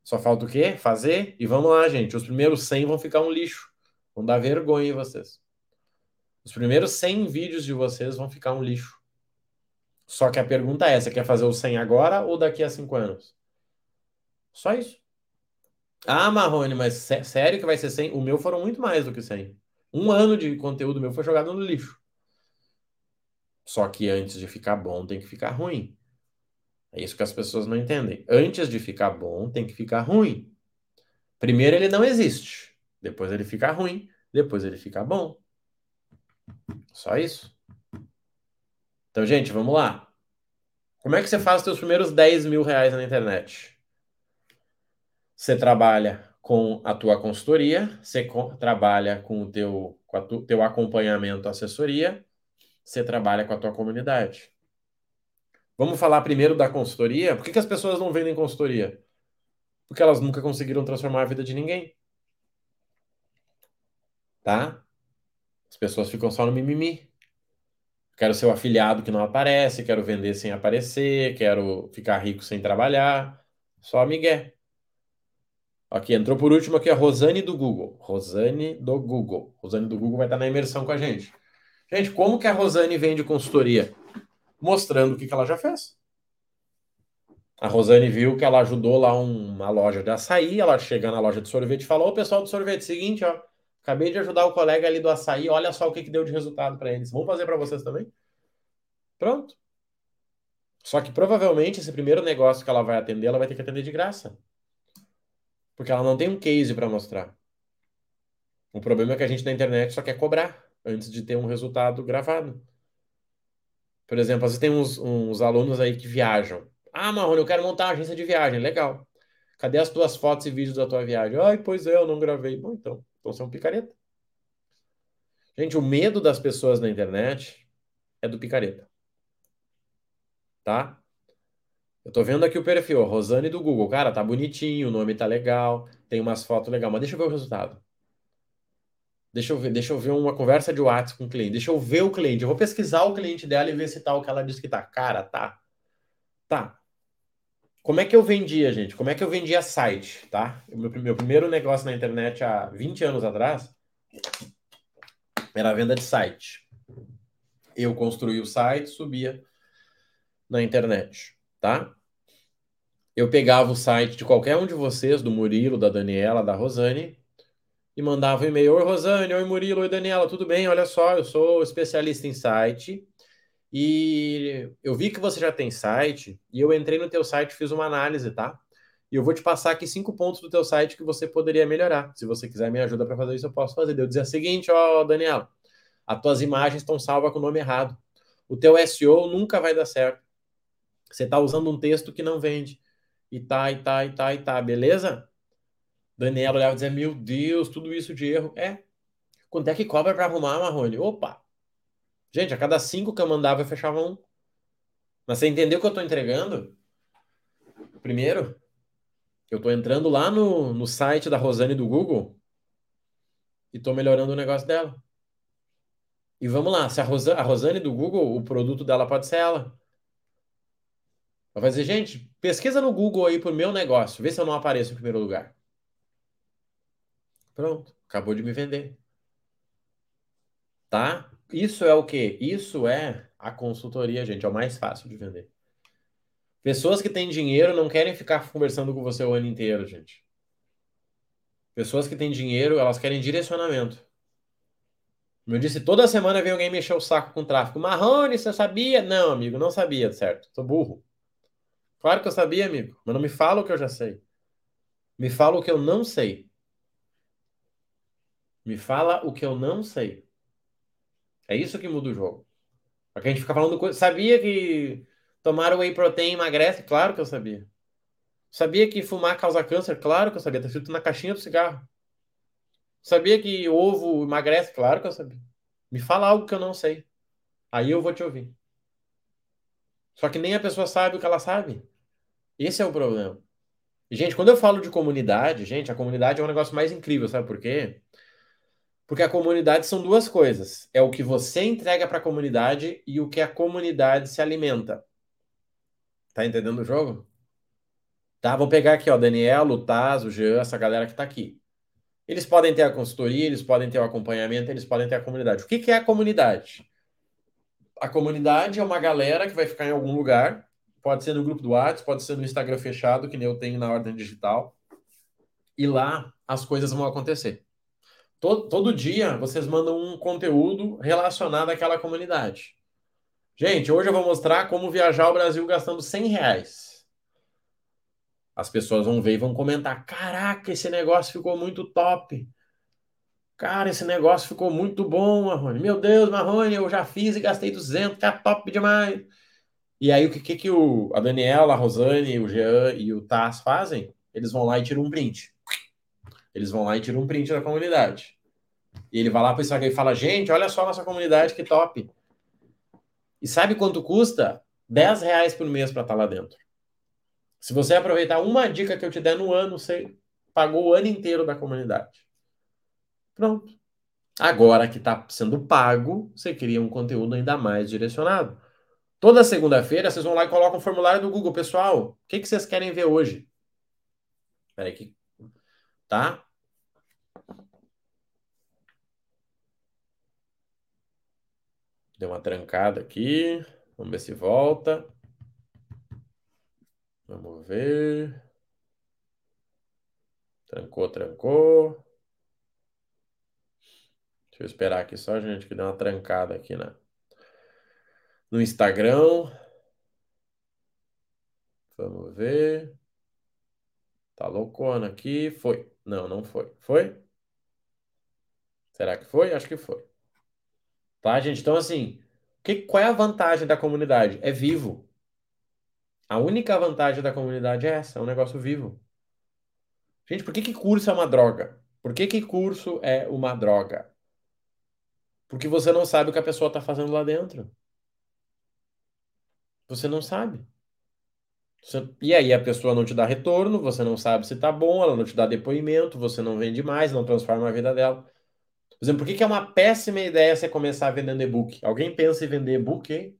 Só falta o quê? Fazer. E vamos lá, gente. Os primeiros 100 vão ficar um lixo. Vão dar vergonha em vocês. Os primeiros 100 vídeos de vocês vão ficar um lixo. Só que a pergunta é: você quer fazer o 100 agora ou daqui a 5 anos? Só isso. Ah, Marrone, mas sério que vai ser 100? O meu foram muito mais do que 100. Um ano de conteúdo meu foi jogado no lixo. Só que antes de ficar bom, tem que ficar ruim. É isso que as pessoas não entendem. Antes de ficar bom, tem que ficar ruim. Primeiro ele não existe. Depois ele fica ruim. Depois ele fica bom. Só isso. Então, gente, vamos lá. Como é que você faz os seus primeiros 10 mil reais na internet? Você trabalha com a tua consultoria, você trabalha com o teu, com tu, teu acompanhamento, assessoria, você trabalha com a tua comunidade. Vamos falar primeiro da consultoria. Por que, que as pessoas não vendem consultoria? Porque elas nunca conseguiram transformar a vida de ninguém. Tá? As pessoas ficam só no mimimi. Quero ser o afiliado que não aparece, quero vender sem aparecer, quero ficar rico sem trabalhar. Só migué. Aqui, entrou por último aqui a Rosane do Google. Rosane do Google. Rosane do Google vai estar na imersão com a gente. Gente, como que a Rosane vende consultoria? mostrando o que, que ela já fez. A Rosane viu que ela ajudou lá uma loja de açaí, ela chega na loja de sorvete e falou, ô pessoal do sorvete, seguinte, ó, acabei de ajudar o colega ali do açaí, olha só o que, que deu de resultado para eles. Vamos fazer para vocês também? Pronto. Só que provavelmente esse primeiro negócio que ela vai atender, ela vai ter que atender de graça. Porque ela não tem um case para mostrar. O problema é que a gente na internet só quer cobrar antes de ter um resultado gravado. Por exemplo, às vezes tem uns, uns alunos aí que viajam. Ah, Marrone, eu quero montar uma agência de viagem. Legal. Cadê as tuas fotos e vídeos da tua viagem? Ai, pois é, eu não gravei. Bom, então, então você é um picareta. Gente, o medo das pessoas na internet é do picareta. Tá? Eu tô vendo aqui o perfil, Rosane do Google. Cara, tá bonitinho, o nome tá legal, tem umas fotos legais, mas deixa eu ver o resultado. Deixa eu ver, deixa eu ver uma conversa de WhatsApp com o cliente. Deixa eu ver o cliente. Eu vou pesquisar o cliente dela e ver se tá o que ela disse que tá. Cara, tá. Tá. Como é que eu vendia, gente? Como é que eu vendia site, tá? O meu, meu primeiro negócio na internet há 20 anos atrás era a venda de site. Eu construí o site, subia na internet, tá? Eu pegava o site de qualquer um de vocês, do Murilo, da Daniela, da Rosane, e mandava um e-mail: Oi, Rosane, oi, Murilo, oi, Daniela, tudo bem? Olha só, eu sou especialista em site e eu vi que você já tem site e eu entrei no teu site, fiz uma análise, tá? E eu vou te passar aqui cinco pontos do teu site que você poderia melhorar. Se você quiser me ajuda para fazer isso, eu posso fazer. Eu dizer o seguinte, ó, Daniela, as tuas imagens estão salvas com o nome errado. O teu SEO nunca vai dar certo. Você está usando um texto que não vende. E tá, e tá, e tá, e tá, beleza? Daniela olhava e dizia: Meu Deus, tudo isso de erro. É. Quanto é que cobra para arrumar, Marrone? Opa! Gente, a cada cinco que eu mandava, eu fechava um. Mas você entendeu o que eu estou entregando? Primeiro, eu estou entrando lá no, no site da Rosane do Google e estou melhorando o negócio dela. E vamos lá, se a Rosane, a Rosane do Google, o produto dela pode ser ela. Vai dizer, gente, pesquisa no Google aí pro meu negócio, vê se eu não apareço em primeiro lugar. Pronto, acabou de me vender. Tá? Isso é o quê? Isso é a consultoria, gente, é o mais fácil de vender. Pessoas que têm dinheiro não querem ficar conversando com você o ano inteiro, gente. Pessoas que têm dinheiro, elas querem direcionamento. Como eu disse, toda semana vem alguém mexer o saco com tráfego. Marrone, você sabia? Não, amigo, não sabia, certo? Tô burro. Claro que eu sabia, amigo, mas não me fala o que eu já sei. Me fala o que eu não sei. Me fala o que eu não sei. É isso que muda o jogo. Porque a gente fica falando coisa. Sabia que tomar whey protein emagrece? Claro que eu sabia. Sabia que fumar causa câncer? Claro que eu sabia. Tá escrito na caixinha do cigarro. Sabia que ovo emagrece? Claro que eu sabia. Me fala algo que eu não sei. Aí eu vou te ouvir. Só que nem a pessoa sabe o que ela sabe. Esse é o problema. E, gente, quando eu falo de comunidade, gente, a comunidade é um negócio mais incrível, sabe por quê? Porque a comunidade são duas coisas. É o que você entrega para a comunidade e o que a comunidade se alimenta. Tá entendendo o jogo? Tá, vou pegar aqui, ó, Daniel, o Taz, o Jean, essa galera que tá aqui. Eles podem ter a consultoria, eles podem ter o acompanhamento, eles podem ter a comunidade. O que, que é a comunidade? A comunidade é uma galera que vai ficar em algum lugar, pode ser no grupo do WhatsApp, pode ser no Instagram fechado, que nem eu tenho na ordem digital. E lá as coisas vão acontecer. Todo, todo dia vocês mandam um conteúdo relacionado àquela comunidade. Gente, hoje eu vou mostrar como viajar ao Brasil gastando 100 reais. As pessoas vão ver e vão comentar: Caraca, esse negócio ficou muito top. Cara, esse negócio ficou muito bom, Marrone. Meu Deus, Marrone, eu já fiz e gastei 200, tá top demais. E aí, o que, que, que o, a Daniela, a Rosane, o Jean e o Taz fazem? Eles vão lá e tiram um print. Eles vão lá e tiram um print da comunidade. E ele vai lá para o Instagram e fala: gente, olha só a nossa comunidade, que top. E sabe quanto custa? 10 reais por mês para estar tá lá dentro. Se você aproveitar uma dica que eu te der no ano, você pagou o ano inteiro da comunidade. Pronto. Agora que está sendo pago, você cria um conteúdo ainda mais direcionado. Toda segunda-feira vocês vão lá e colocam um formulário do Google. Pessoal, o que, que vocês querem ver hoje? Espera aí que tá? Deu uma trancada aqui. Vamos ver se volta. Vamos ver. Trancou, trancou. Deixa eu esperar aqui só, gente, que deu uma trancada aqui na, no Instagram. Vamos ver. Tá loucona aqui. Foi. Não, não foi. Foi? Será que foi? Acho que foi. Tá, gente? Então, assim, que, qual é a vantagem da comunidade? É vivo. A única vantagem da comunidade é essa, é um negócio vivo. Gente, por que, que curso é uma droga? Por que, que curso é uma droga? Porque você não sabe o que a pessoa está fazendo lá dentro. Você não sabe. Você... E aí a pessoa não te dá retorno, você não sabe se tá bom, ela não te dá depoimento, você não vende mais, não transforma a vida dela. Por exemplo, por que, que é uma péssima ideia você começar vendendo e-book? Alguém pensa em vender e-book?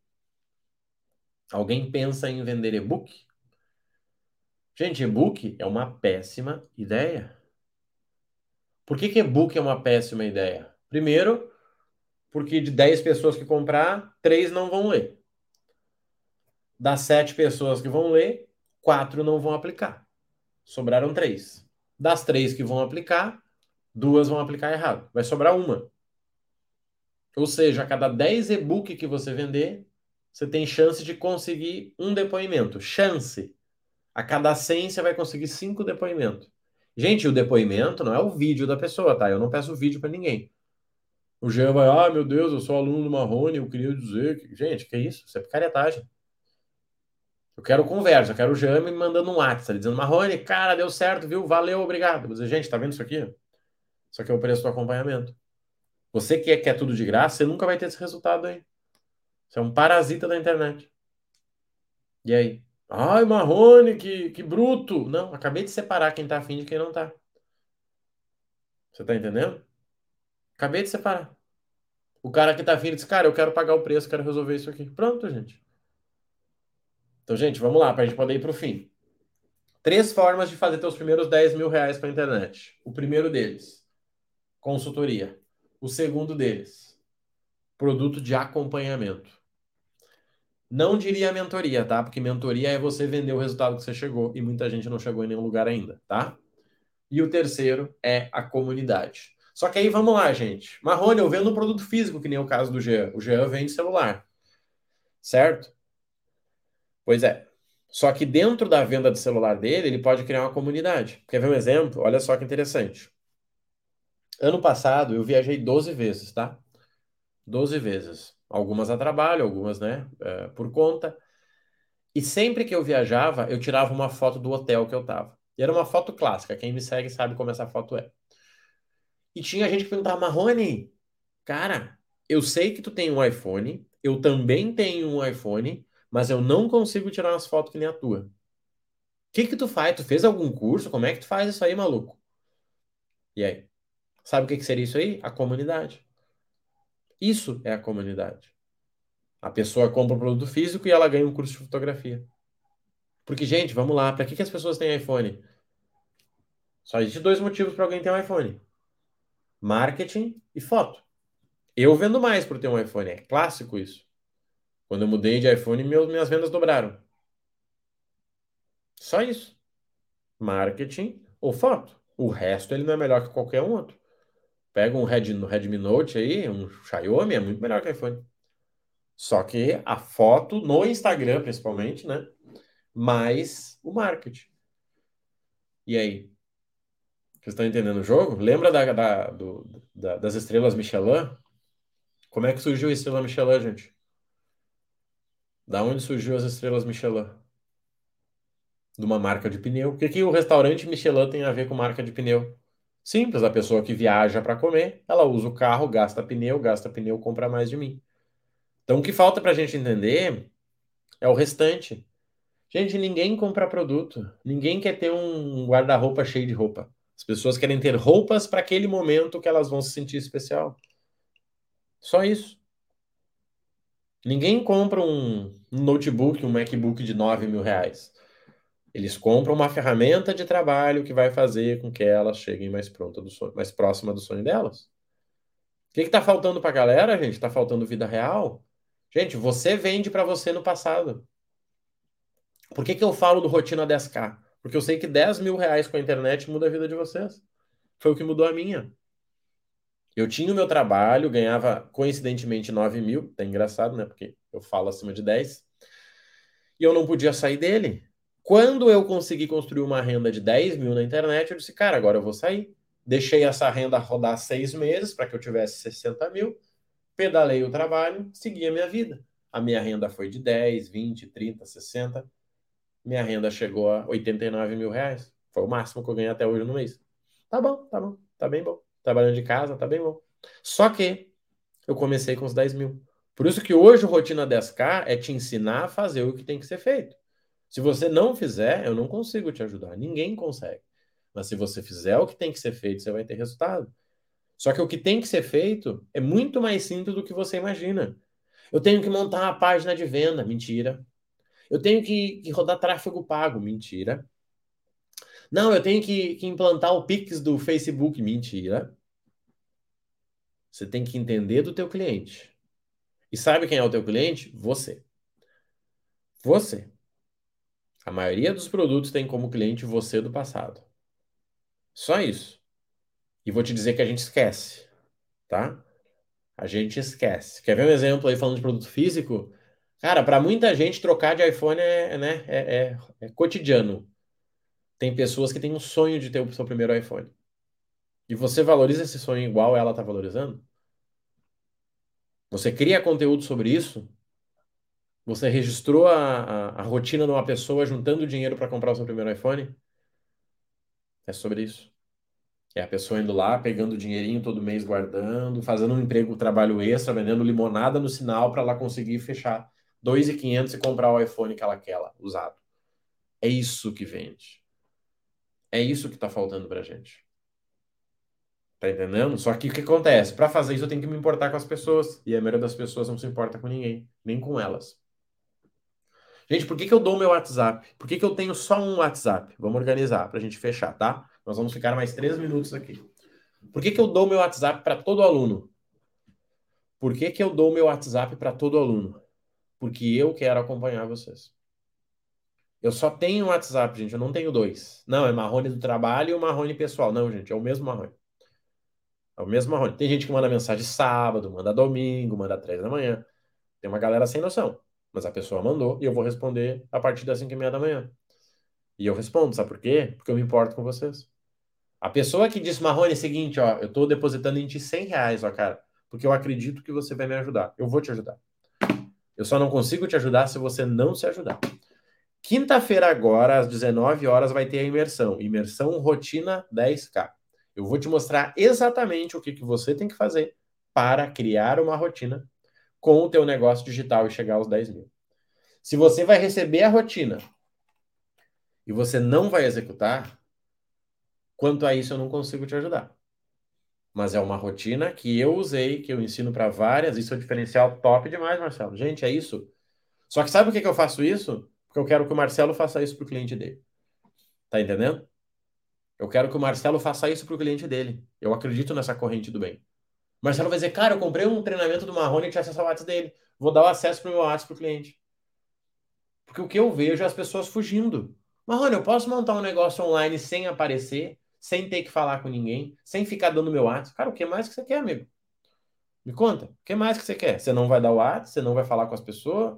Alguém pensa em vender e-book? Gente, e-book é uma péssima ideia. Por que, que e-book é uma péssima ideia? Primeiro, porque de 10 pessoas que comprar, 3 não vão ler. Das 7 pessoas que vão ler, 4 não vão aplicar. Sobraram 3. Das 3 que vão aplicar, duas vão aplicar errado. Vai sobrar uma. Ou seja, a cada 10 e-book que você vender, você tem chance de conseguir um depoimento. Chance. A cada 100 você vai conseguir cinco depoimentos. Gente, o depoimento não é o vídeo da pessoa, tá? Eu não peço vídeo para ninguém. O Jean vai, ah, meu Deus, eu sou aluno do Marrone, eu queria dizer que. Gente, que isso? Isso é picaretagem. Eu quero conversa, eu quero o Jean me mandando um WhatsApp, dizendo, Marrone, cara, deu certo, viu? Valeu, obrigado. Gente, tá vendo isso aqui? Isso aqui é o preço do acompanhamento. Você que quer tudo de graça, você nunca vai ter esse resultado aí. Você é um parasita da internet. E aí? Ai, Marrone, que, que bruto. Não, acabei de separar quem tá afim de quem não tá. Você tá entendendo? Acabei de separar. O cara que tá afim diz, cara, eu quero pagar o preço, quero resolver isso aqui. Pronto, gente. Então, gente, vamos lá, para a gente poder ir para o fim. Três formas de fazer teus primeiros 10 mil reais para a internet. O primeiro deles, consultoria. O segundo deles, produto de acompanhamento. Não diria mentoria, tá? Porque mentoria é você vender o resultado que você chegou e muita gente não chegou em nenhum lugar ainda, tá? E o terceiro é a comunidade. Só que aí vamos lá, gente. Marrone, eu vendo um produto físico, que nem o caso do Jean. O Jean vende celular, certo? Pois é. Só que dentro da venda do celular dele, ele pode criar uma comunidade. Quer ver um exemplo? Olha só que interessante. Ano passado eu viajei 12 vezes, tá? 12 vezes. Algumas a trabalho, algumas, né, é, por conta. E sempre que eu viajava, eu tirava uma foto do hotel que eu tava. E era uma foto clássica. Quem me segue sabe como essa foto é. E tinha gente que perguntava, Marrone, cara, eu sei que tu tem um iPhone, eu também tenho um iPhone, mas eu não consigo tirar umas fotos que nem a tua. O que que tu faz? Tu fez algum curso? Como é que tu faz isso aí, maluco? E aí? Sabe o que seria isso aí? A comunidade. Isso é a comunidade. A pessoa compra um produto físico e ela ganha um curso de fotografia. Porque, gente, vamos lá, para que, que as pessoas têm iPhone? Só existe dois motivos para alguém ter um iPhone: marketing e foto. Eu vendo mais por ter um iPhone, é clássico isso. Quando eu mudei de iPhone, minhas vendas dobraram. Só isso. Marketing ou foto. O resto ele não é melhor que qualquer um outro. Pega um Redmi Note aí, um Xiaomi, é muito melhor que iPhone. Só que a foto no Instagram, principalmente, né? Mais o marketing. E aí? Vocês estão entendendo o jogo? Lembra da, da, do, da, das estrelas Michelin? Como é que surgiu a estrela Michelin, gente? Da onde surgiu as estrelas Michelin? De uma marca de pneu. O que, que o restaurante Michelin tem a ver com marca de pneu? Simples, a pessoa que viaja para comer, ela usa o carro, gasta pneu, gasta pneu, compra mais de mim. Então, o que falta para a gente entender é o restante. Gente, ninguém compra produto. Ninguém quer ter um guarda-roupa cheio de roupa. As pessoas querem ter roupas para aquele momento que elas vão se sentir especial. Só isso. Ninguém compra um notebook, um MacBook de 9 mil reais. Eles compram uma ferramenta de trabalho que vai fazer com que elas cheguem mais pronta do sonho, mais próxima do sonho delas. O que está faltando para a galera, gente? Está faltando vida real? Gente, você vende para você no passado. Por que, que eu falo do Rotina 10K? Porque eu sei que 10 mil reais com a internet muda a vida de vocês. Foi o que mudou a minha. Eu tinha o meu trabalho, ganhava coincidentemente 9 mil. É engraçado, né? Porque eu falo acima de 10. E eu não podia sair dele. Quando eu consegui construir uma renda de 10 mil na internet, eu disse, cara, agora eu vou sair. Deixei essa renda rodar seis meses para que eu tivesse 60 mil, pedalei o trabalho, segui a minha vida. A minha renda foi de 10, 20, 30, 60. Minha renda chegou a 89 mil reais. Foi o máximo que eu ganhei até hoje no mês. Tá bom, tá bom, tá bem bom. Trabalhando de casa, tá bem bom. Só que eu comecei com os 10 mil. Por isso que hoje o Rotina 10K é te ensinar a fazer o que tem que ser feito. Se você não fizer, eu não consigo te ajudar. Ninguém consegue. Mas se você fizer o que tem que ser feito, você vai ter resultado. Só que o que tem que ser feito é muito mais simples do que você imagina. Eu tenho que montar uma página de venda. Mentira. Eu tenho que, que rodar tráfego pago. Mentira. Não, eu tenho que, que implantar o Pix do Facebook. Mentira. Você tem que entender do teu cliente. E sabe quem é o teu cliente? Você. Você. A maioria dos produtos tem como cliente você do passado. Só isso. E vou te dizer que a gente esquece, tá? A gente esquece. Quer ver um exemplo aí falando de produto físico? Cara, para muita gente trocar de iPhone é, né, é, é, é cotidiano. Tem pessoas que têm um sonho de ter o seu primeiro iPhone. E você valoriza esse sonho igual ela está valorizando? Você cria conteúdo sobre isso? Você registrou a, a, a rotina de uma pessoa juntando dinheiro para comprar o seu primeiro iPhone? É sobre isso. É a pessoa indo lá, pegando dinheirinho todo mês, guardando, fazendo um emprego, trabalho extra, vendendo limonada no sinal para ela conseguir fechar 2.500 e comprar o iPhone que ela quer lá, usado. É isso que vende. É isso que está faltando para gente. Tá entendendo? Só que o que acontece? Para fazer isso eu tenho que me importar com as pessoas. E a maioria das pessoas não se importa com ninguém, nem com elas. Gente, por que, que eu dou meu WhatsApp? Por que, que eu tenho só um WhatsApp? Vamos organizar para a gente fechar, tá? Nós vamos ficar mais três minutos aqui. Por que, que eu dou meu WhatsApp para todo aluno? Por que, que eu dou meu WhatsApp para todo aluno? Porque eu quero acompanhar vocês. Eu só tenho um WhatsApp, gente. Eu não tenho dois. Não, é Marrone do trabalho e o Marrone pessoal. Não, gente, é o mesmo Marrone. É o mesmo Marrone. Tem gente que manda mensagem sábado, manda domingo, manda três da manhã. Tem uma galera sem noção. Mas a pessoa mandou e eu vou responder a partir das cinco e meia da manhã. E eu respondo, sabe por quê? Porque eu me importo com vocês. A pessoa que disse, Marrone, é o seguinte, ó, eu tô depositando em ti 100 reais, ó, cara, porque eu acredito que você vai me ajudar. Eu vou te ajudar. Eu só não consigo te ajudar se você não se ajudar. Quinta-feira agora, às 19 horas, vai ter a imersão. Imersão Rotina 10K. Eu vou te mostrar exatamente o que, que você tem que fazer para criar uma rotina com o teu negócio digital e chegar aos 10 mil. Se você vai receber a rotina e você não vai executar, quanto a isso eu não consigo te ajudar. Mas é uma rotina que eu usei, que eu ensino para várias, isso é um diferencial top demais, Marcelo. Gente, é isso. Só que sabe por que, que eu faço isso? Porque eu quero que o Marcelo faça isso para o cliente dele. Tá entendendo? Eu quero que o Marcelo faça isso para o cliente dele. Eu acredito nessa corrente do bem. Marcelo vai dizer, cara, eu comprei um treinamento do Marrone e tinha acesso ao WhatsApp dele. Vou dar o acesso para o meu WhatsApp para o cliente. Porque o que eu vejo é as pessoas fugindo. Marrone, eu posso montar um negócio online sem aparecer, sem ter que falar com ninguém, sem ficar dando meu WhatsApp? Cara, o que mais que você quer, amigo? Me conta. O que mais que você quer? Você não vai dar o WhatsApp, você não vai falar com as pessoas,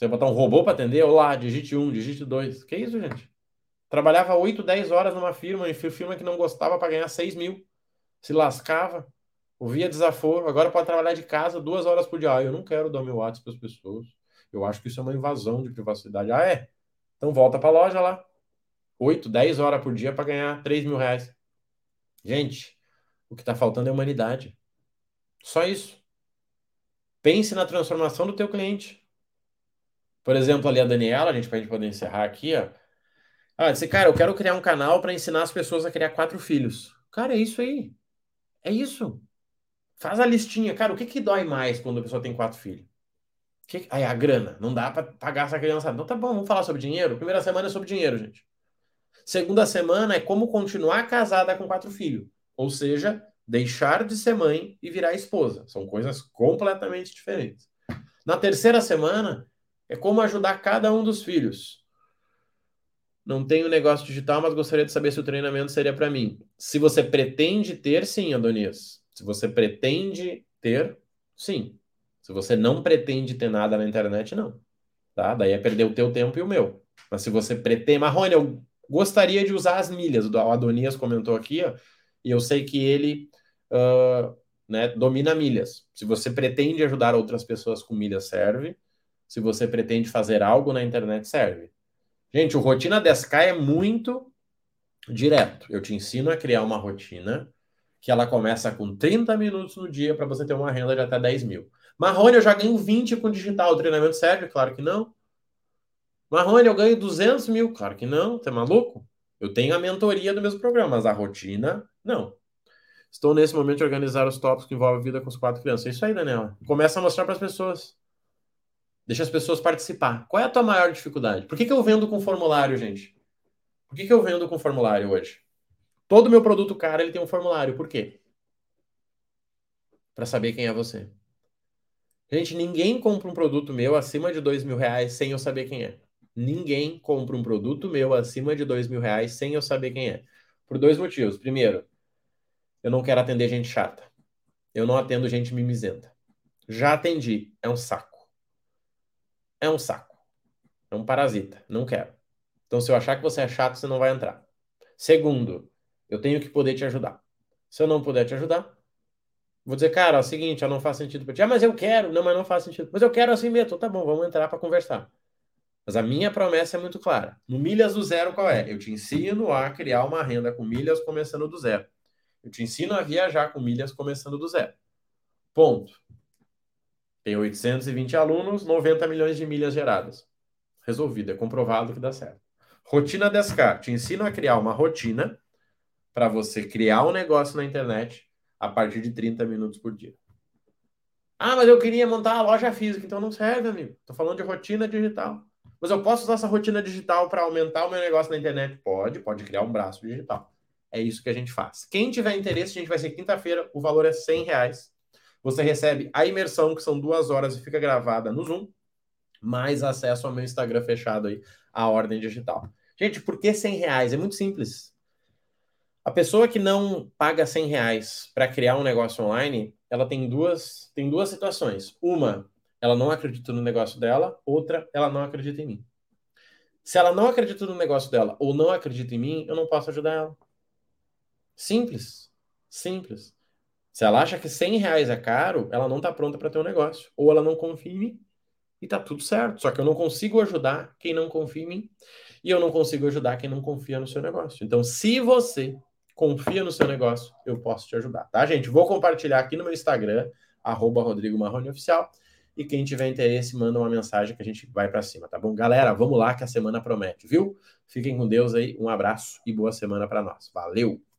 você vai botar um robô para atender? Olá, digite um, digite dois. Que isso, gente? Trabalhava 8, 10 horas numa firma, em firma que não gostava para ganhar 6 mil. Se lascava, ouvia desaforo. Agora pode trabalhar de casa duas horas por dia. Ah, eu não quero dar meu WhatsApp para as pessoas. Eu acho que isso é uma invasão de privacidade. Ah, é? Então volta para a loja lá. 8, 10 horas por dia para ganhar 3 mil reais. Gente, o que está faltando é humanidade. Só isso. Pense na transformação do teu cliente. Por exemplo, ali a Daniela, a gente, pode poder encerrar aqui, ó. Ah, disse, cara, eu quero criar um canal para ensinar as pessoas a criar quatro filhos. Cara, é isso aí. É isso. Faz a listinha. Cara, o que que dói mais quando a pessoa tem quatro filhos? Que... Aí, a grana. Não dá para pagar essa criança. Então tá bom, vamos falar sobre dinheiro? Primeira semana é sobre dinheiro, gente. Segunda semana é como continuar casada com quatro filhos. Ou seja, deixar de ser mãe e virar esposa. São coisas completamente diferentes. Na terceira semana é como ajudar cada um dos filhos. Não tenho negócio digital, mas gostaria de saber se o treinamento seria para mim. Se você pretende ter, sim, Adonias. Se você pretende ter, sim. Se você não pretende ter nada na internet, não. Tá? Daí é perder o teu tempo e o meu. Mas se você pretende... Marrone, eu gostaria de usar as milhas. O Adonias comentou aqui, ó, e eu sei que ele uh, né, domina milhas. Se você pretende ajudar outras pessoas com milhas, serve. Se você pretende fazer algo na internet, serve. Gente, o Rotina 10K é muito direto. Eu te ensino a criar uma rotina que ela começa com 30 minutos no dia para você ter uma renda de até 10 mil. Marrone, eu já ganho 20 com digital. O treinamento serve? Claro que não. Marrone, eu ganho 200 mil? Claro que não. Você é maluco? Eu tenho a mentoria do mesmo programa, mas a rotina, não. Estou nesse momento de organizar os tópicos que envolvem a vida com os quatro crianças. É isso aí, Daniela. Começa a mostrar para as pessoas. Deixa as pessoas participar. Qual é a tua maior dificuldade? Por que, que eu vendo com formulário, gente? Por que, que eu vendo com formulário hoje? Todo meu produto caro ele tem um formulário. Por quê? Para saber quem é você. Gente, ninguém compra um produto meu acima de dois mil reais sem eu saber quem é. Ninguém compra um produto meu acima de dois mil reais sem eu saber quem é. Por dois motivos. Primeiro, Eu não quero atender gente chata. Eu não atendo gente mimizenta. Já atendi. É um saco. É um saco. É um parasita. Não quero. Então, se eu achar que você é chato, você não vai entrar. Segundo, eu tenho que poder te ajudar. Se eu não puder te ajudar, vou dizer, cara, é o seguinte, não faz sentido para ti. Ah, mas eu quero. Não, mas não faz sentido. Mas eu quero assim mesmo. Então, tá bom, vamos entrar para conversar. Mas a minha promessa é muito clara. No Milhas do Zero, qual é? Eu te ensino a criar uma renda com milhas começando do zero. Eu te ensino a viajar com milhas começando do zero. Ponto. Tem 820 alunos, 90 milhões de milhas geradas. Resolvido, é comprovado que dá certo. Rotina 10K. Te ensino a criar uma rotina para você criar um negócio na internet a partir de 30 minutos por dia. Ah, mas eu queria montar uma loja física, então não serve, amigo. Estou falando de rotina digital. Mas eu posso usar essa rotina digital para aumentar o meu negócio na internet? Pode, pode criar um braço digital. É isso que a gente faz. Quem tiver interesse, a gente vai ser quinta-feira, o valor é 100 reais. Você recebe a imersão, que são duas horas e fica gravada no Zoom, mais acesso ao meu Instagram fechado aí, a ordem digital. Gente, por que 100 reais? É muito simples. A pessoa que não paga 100 reais para criar um negócio online, ela tem duas, tem duas situações. Uma, ela não acredita no negócio dela, outra, ela não acredita em mim. Se ela não acredita no negócio dela ou não acredita em mim, eu não posso ajudar ela. Simples. Simples. Se ela acha que 100 reais é caro, ela não está pronta para ter um negócio. Ou ela não confia em mim e tá tudo certo. Só que eu não consigo ajudar quem não confia em mim e eu não consigo ajudar quem não confia no seu negócio. Então, se você confia no seu negócio, eu posso te ajudar, tá, gente? Vou compartilhar aqui no meu Instagram, arroba Rodrigo Marrone Oficial. E quem tiver interesse, manda uma mensagem que a gente vai para cima, tá bom? Galera, vamos lá que a semana promete, viu? Fiquem com Deus aí, um abraço e boa semana para nós. Valeu!